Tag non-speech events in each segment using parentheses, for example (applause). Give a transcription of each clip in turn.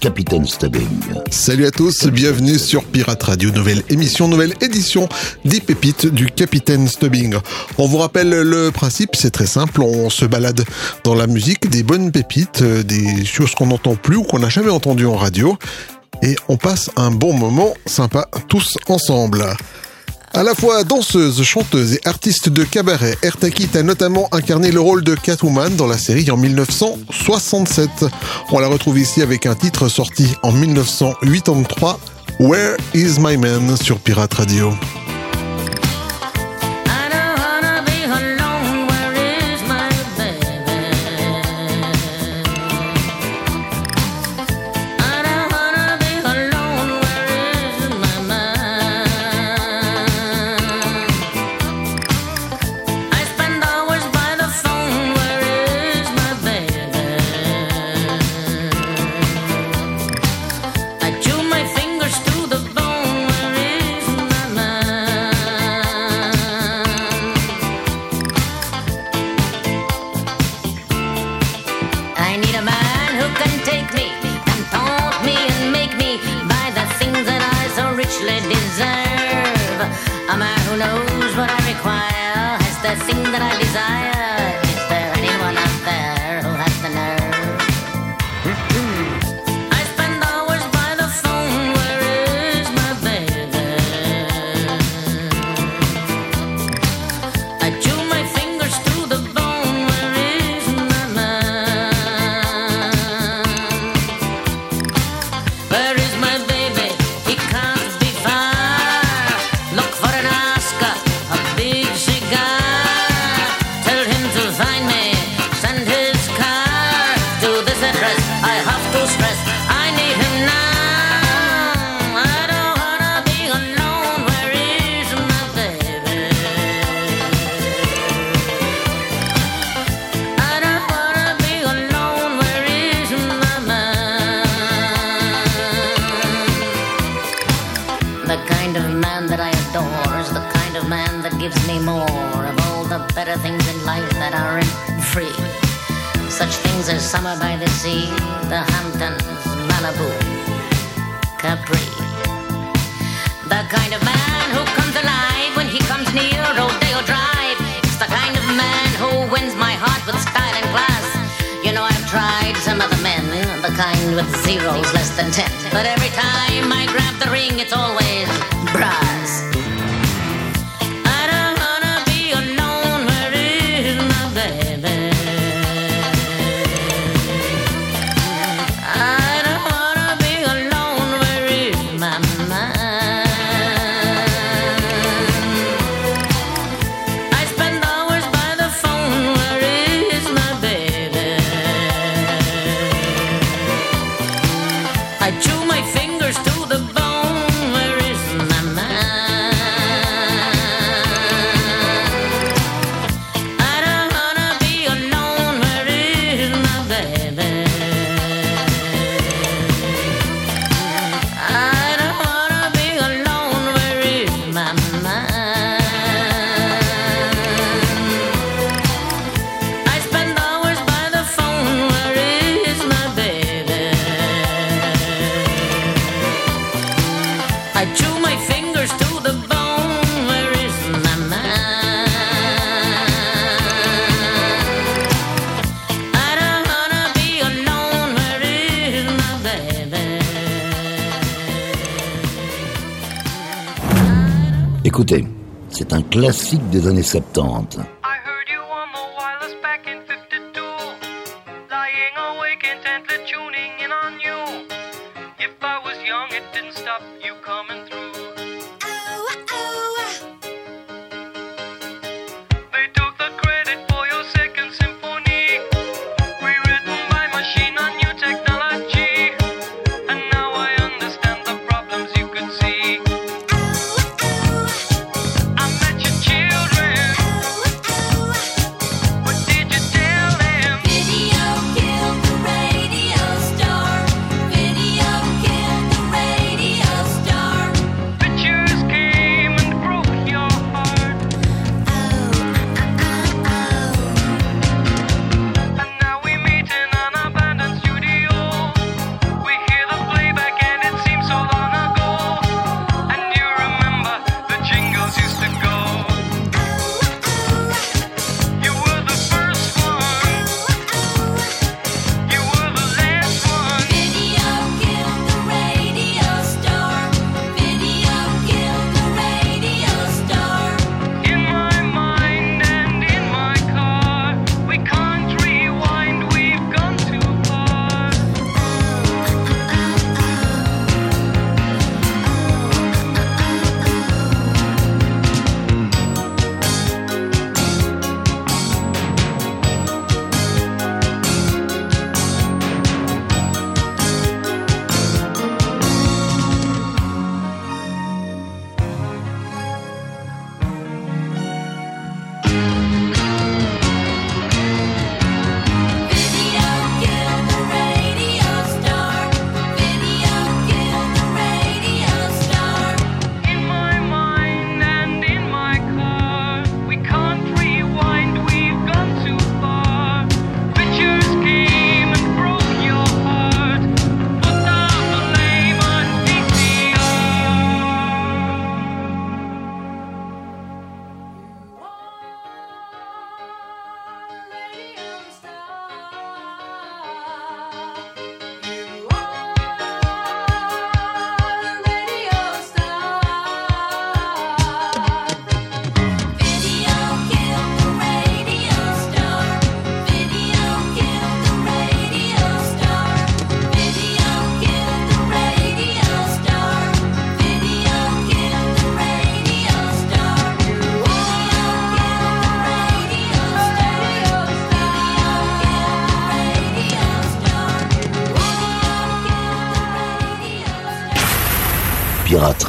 Capitaine Stubbing. Salut à tous, bienvenue sur Pirate Radio, nouvelle émission, nouvelle édition des pépites du Capitaine Stubbing. On vous rappelle le principe, c'est très simple, on se balade dans la musique, des bonnes pépites, euh, des choses qu'on n'entend plus ou qu'on n'a jamais entendues en radio, et on passe un bon moment sympa tous ensemble. À la fois danseuse, chanteuse et artiste de cabaret, Ertakit a notamment incarné le rôle de Catwoman dans la série en 1967. On la retrouve ici avec un titre sorti en 1983, Where is my man sur Pirate Radio. Classique des années 70.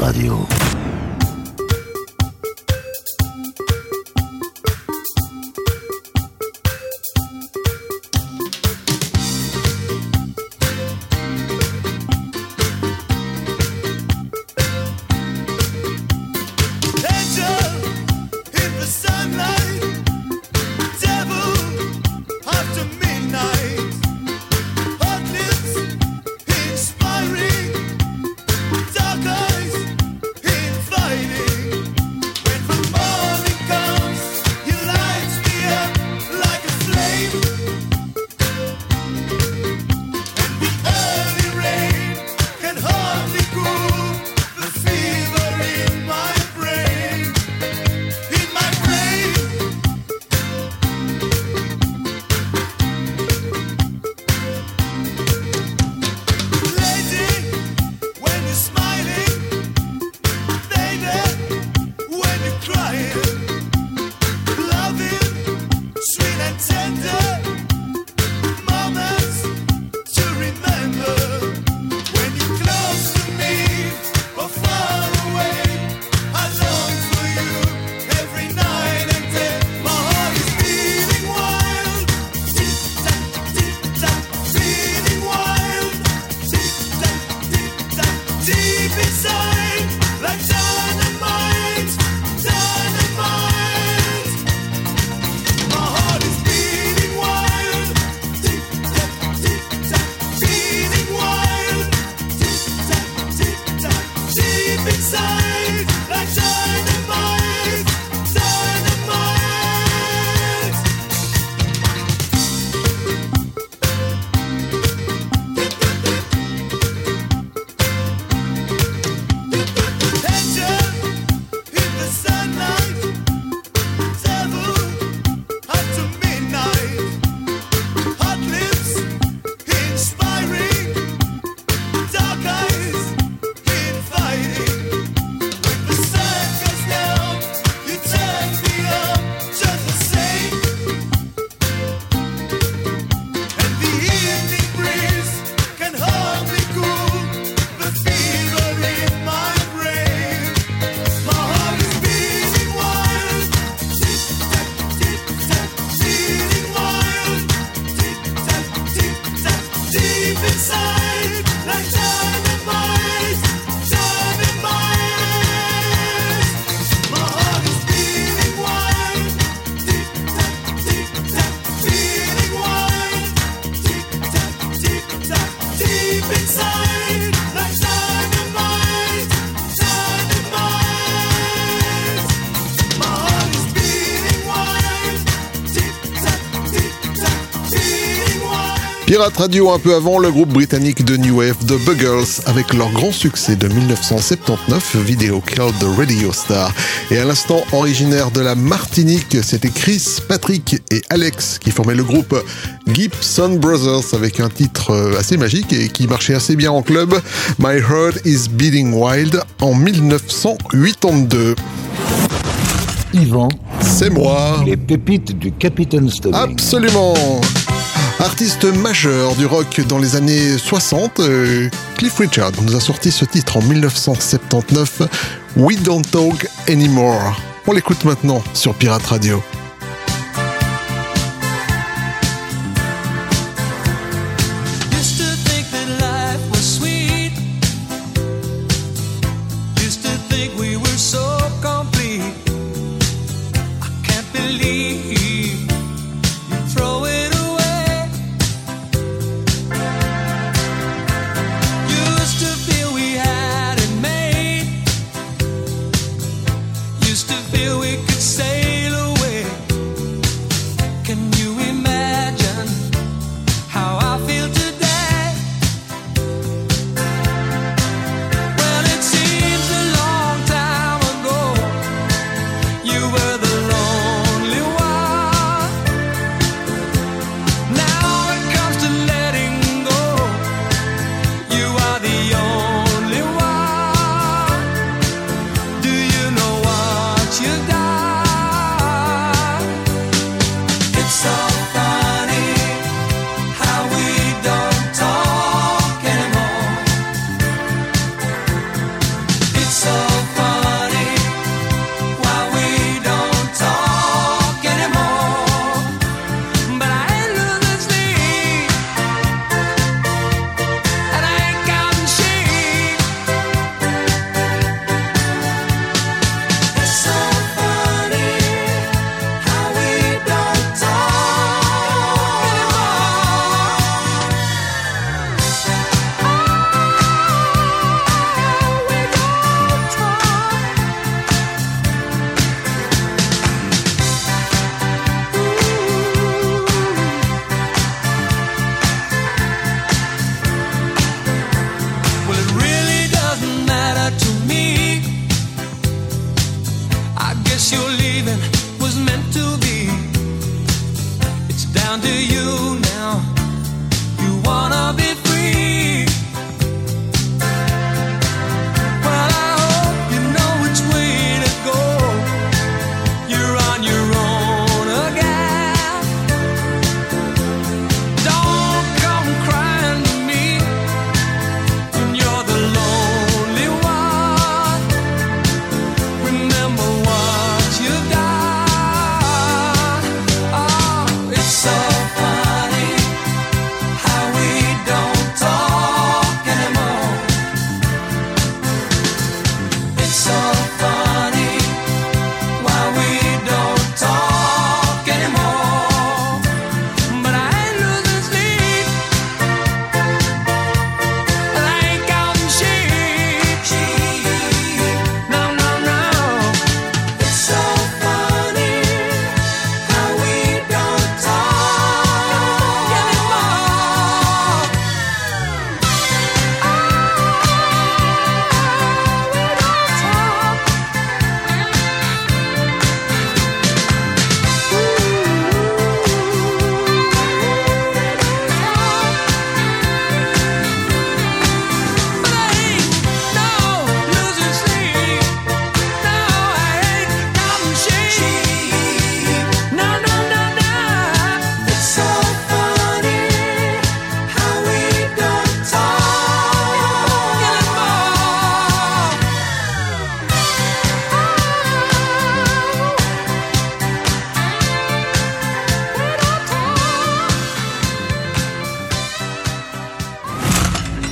Radio. Pirate Radio un peu avant le groupe britannique de New Wave The Buggles avec leur grand succès de 1979 vidéo Cloud the Radio Star. Et à l'instant originaire de la Martinique c'était Chris, Patrick et Alex qui formaient le groupe Gibson Brothers avec un titre euh, assez magique et qui marchait assez bien en club My Heart is Beating Wild en 1982 Yvan, c'est moi. les pépites du Capitaine Stubbing. Absolument Artiste majeur du rock dans les années 60, euh, Cliff Richard nous a sorti ce titre en 1979, We Don't Talk Anymore. On l'écoute maintenant sur Pirate Radio. guess your leaving was meant to be. It's down to you.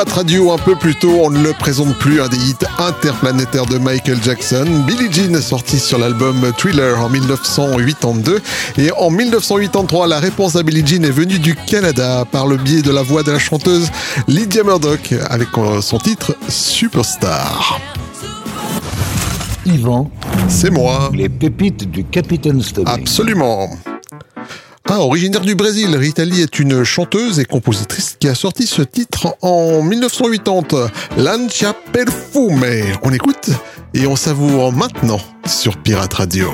Pirate Radio un peu plus tôt, on ne le présente plus, un des hits interplanétaires de Michael Jackson. Billie Jean sorti sur l'album Thriller en 1982 et en 1983 la réponse à Billie Jean est venue du Canada par le biais de la voix de la chanteuse Lydia Murdoch avec son titre Superstar. Yvan, c'est moi. Les pépites du Capitaine Stubbing. Absolument. Originaire du Brésil, Rita Lee est une chanteuse et compositrice qui a sorti ce titre en 1980, Lancia Perfume. On écoute et on savoure maintenant sur Pirate Radio.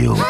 Radio.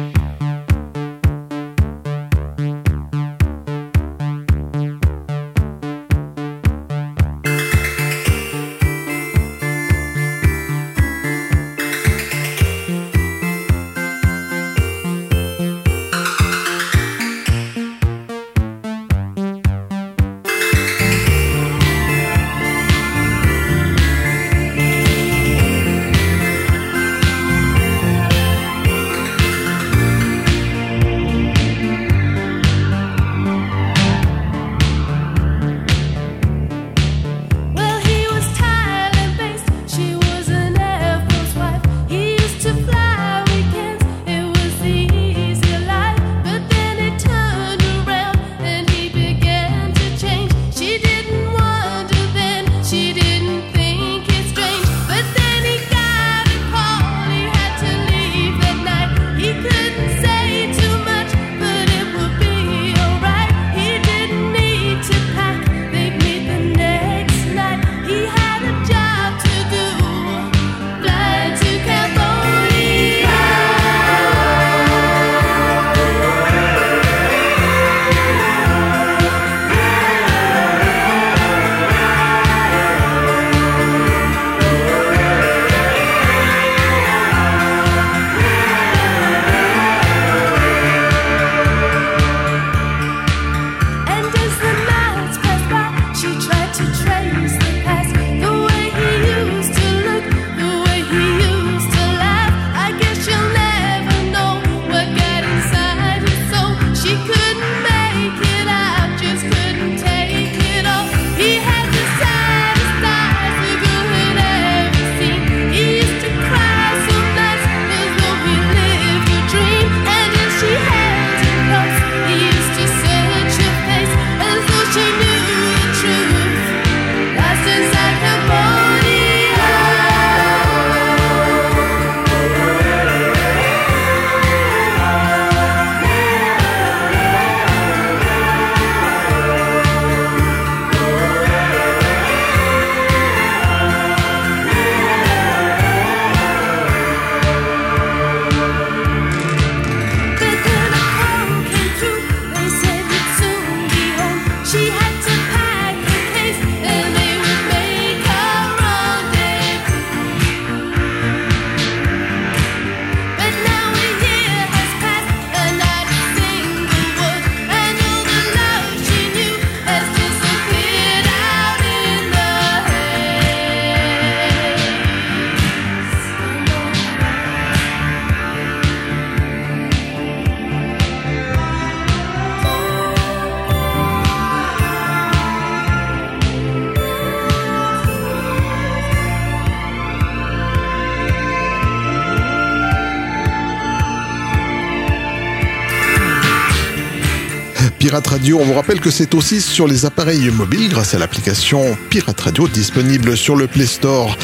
Pirate Radio. On vous rappelle que c'est aussi sur les appareils mobiles grâce à l'application Pirate Radio disponible sur le Play Store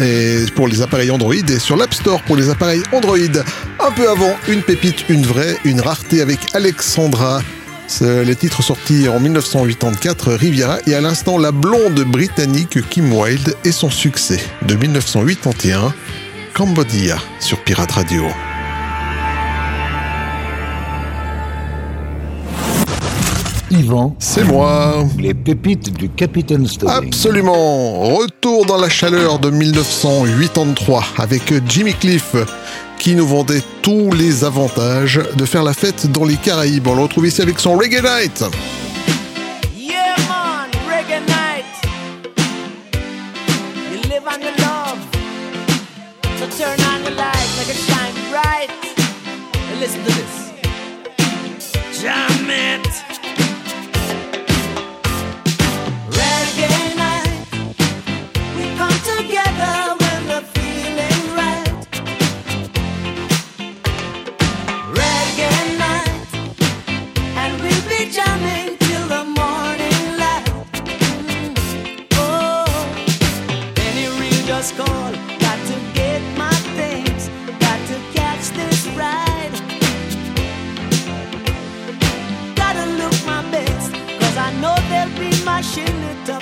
et pour les appareils Android et sur l'App Store pour les appareils Android. Un peu avant, une pépite, une vraie, une rareté avec Alexandra. Les titres sortis en 1984, Riviera, et à l'instant la blonde britannique Kim Wilde et son succès de 1981, Cambodia sur Pirate Radio. Yvan. C'est moi. Les pépites du Capitaine Stubbing. Absolument. Retour dans la chaleur de 1983 avec Jimmy Cliff qui nous vendait tous les avantages de faire la fête dans les Caraïbes. On le retrouve ici avec son Reggae Night. Yeah, she it up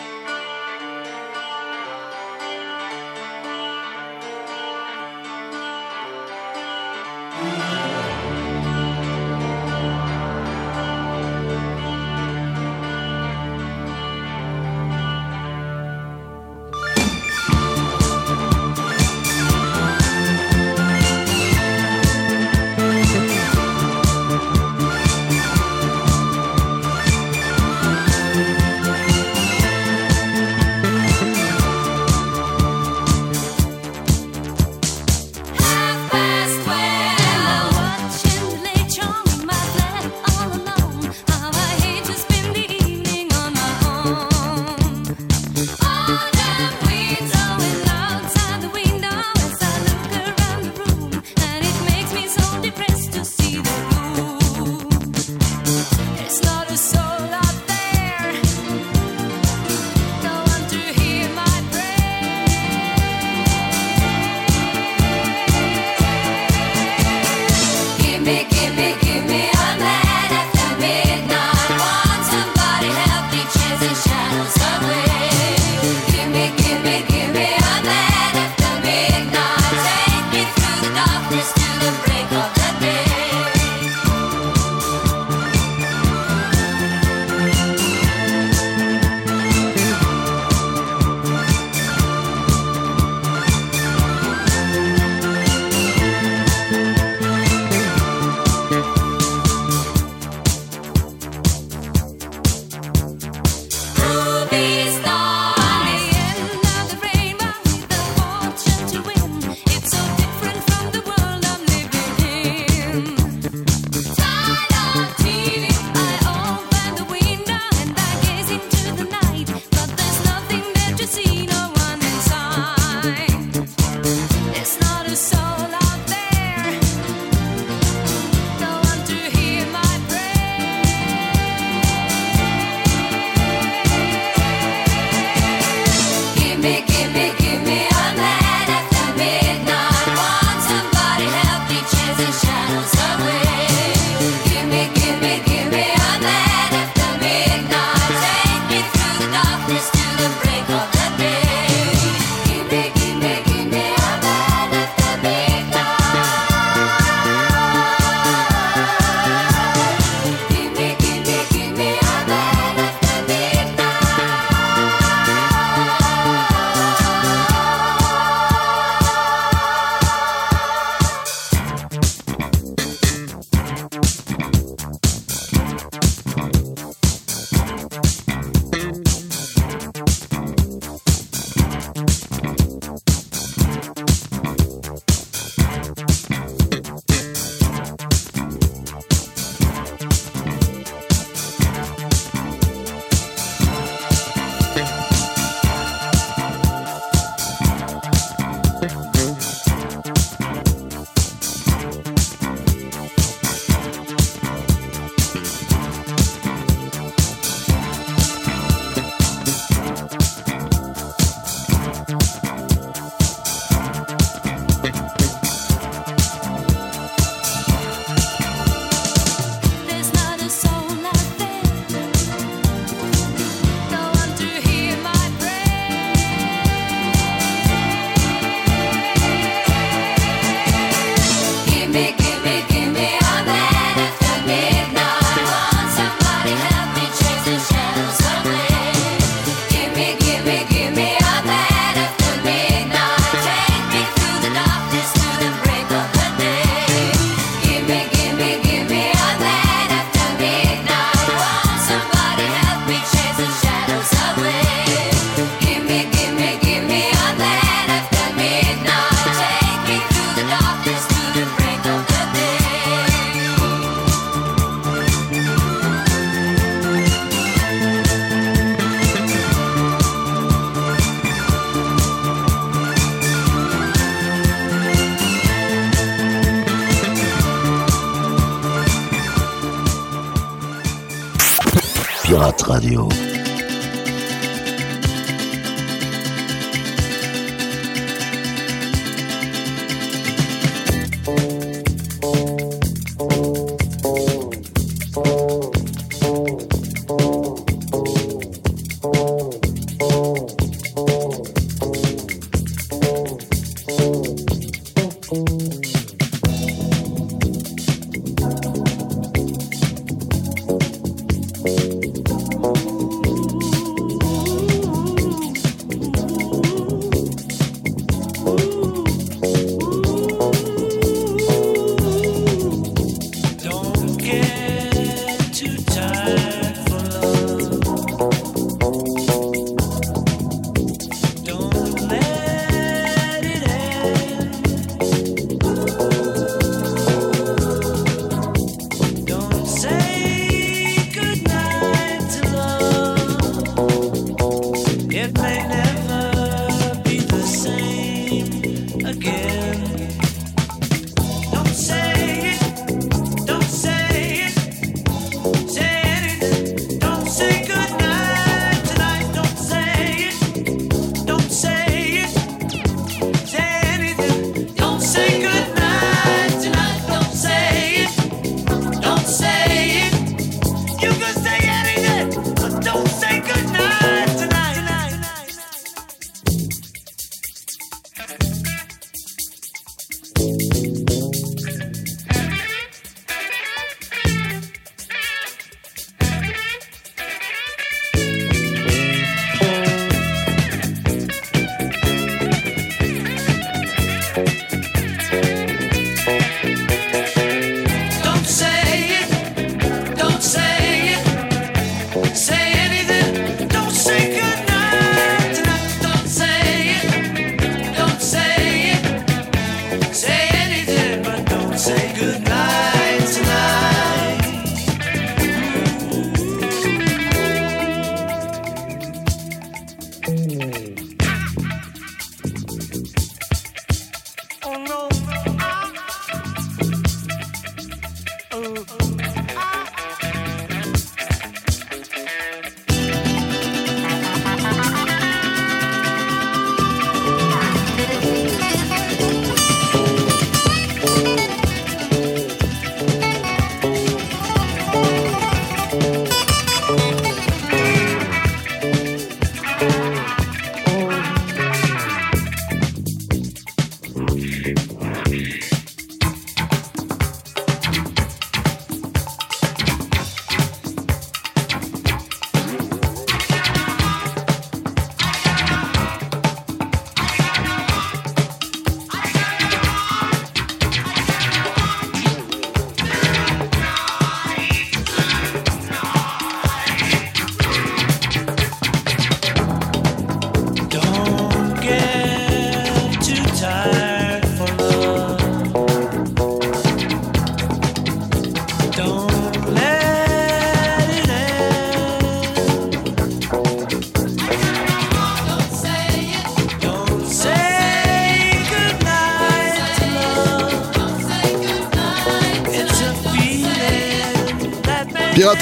Radio.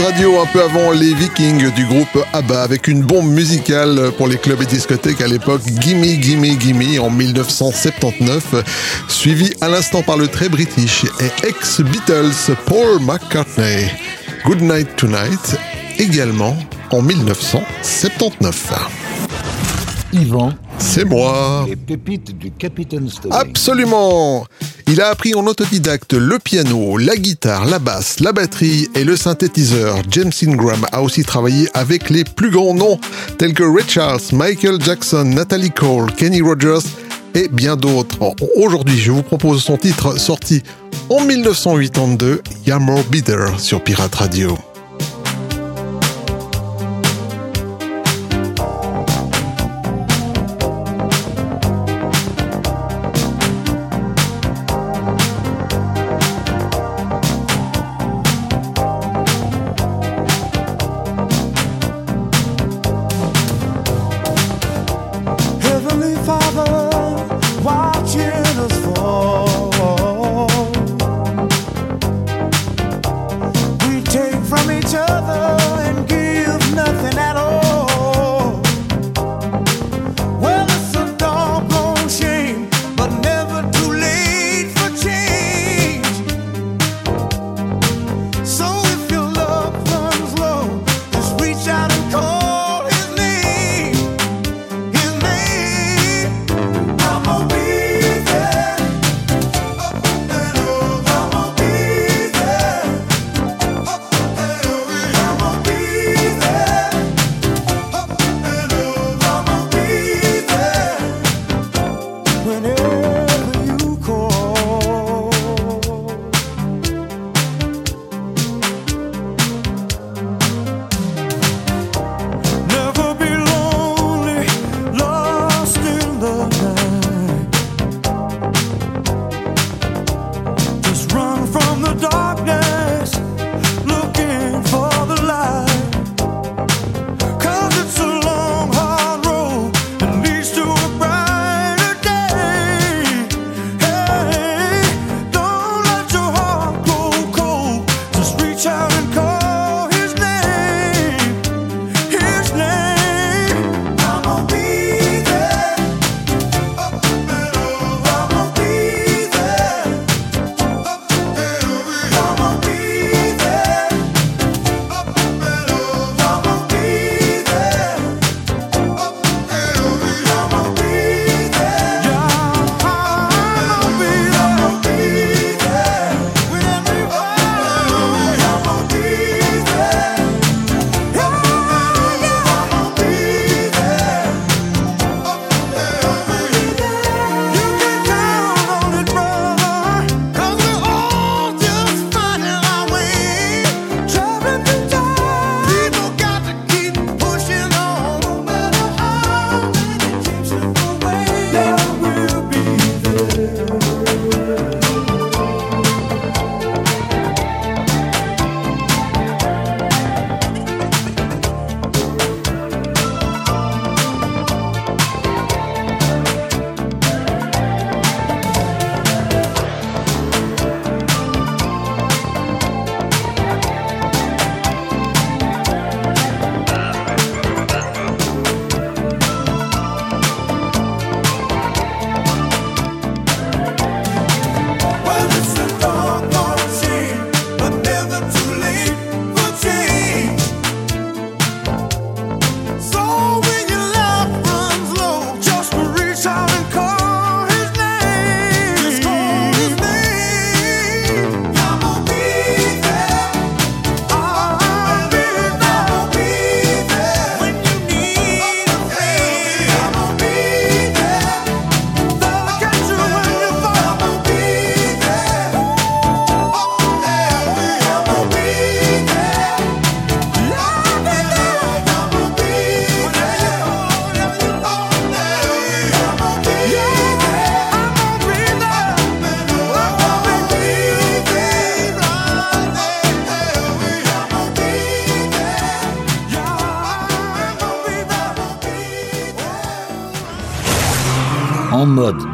Radio un peu avant les Vikings du groupe ABBA avec une bombe musicale pour les clubs et discothèques à l'époque Gimme Gimme Gimme en 1979 suivi à l'instant par le très british et ex-Beatles Paul McCartney Good Night Tonight également en 1979. Yvan, C'est moi. les pépites du Capitaine Stubbing. Absolument Il a appris en autodidacte le piano, la guitare, la basse, la batterie et le synthétiseur. James Ingram a aussi travaillé avec les plus grands noms tels que Ray Charles, Michael Jackson, Natalie Cole, Kenny Rogers et bien d'autres. Aujourd'hui, je vous propose son titre sorti en 1982, Yammer Bitter sur Pirate Radio.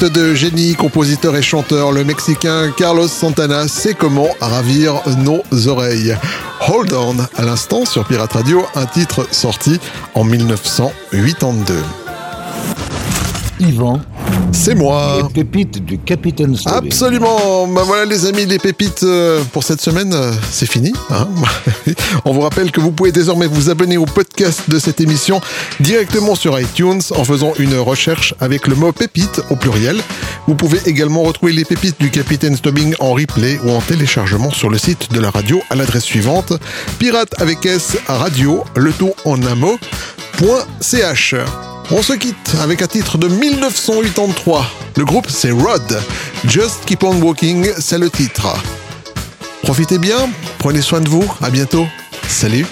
De génie, compositeur et chanteur, le Mexicain Carlos Santana sait comment ravir nos oreilles. Hold On, à l'instant sur Pirate Radio, un titre sorti en 1982. Yvan, C'est moi les pépites du Capitaine Stubbing. Absolument. Ben voilà les amis, les pépites euh, pour cette semaine, euh, c'est fini. hein. (laughs) On vous rappelle que vous pouvez désormais vous abonner au podcast de cette émission directement sur iTunes en faisant une recherche avec le mot pépite au pluriel. Vous pouvez également retrouver les pépites du Capitaine Stubbing en replay ou en téléchargement sur le site de la radio à l'adresse suivante pirate avec s radio le tout en un mot On se quitte avec un titre de 1983. Le groupe c'est Rod. Just Keep On Walking, c'est le titre. Profitez bien, prenez soin de vous, à bientôt. Salut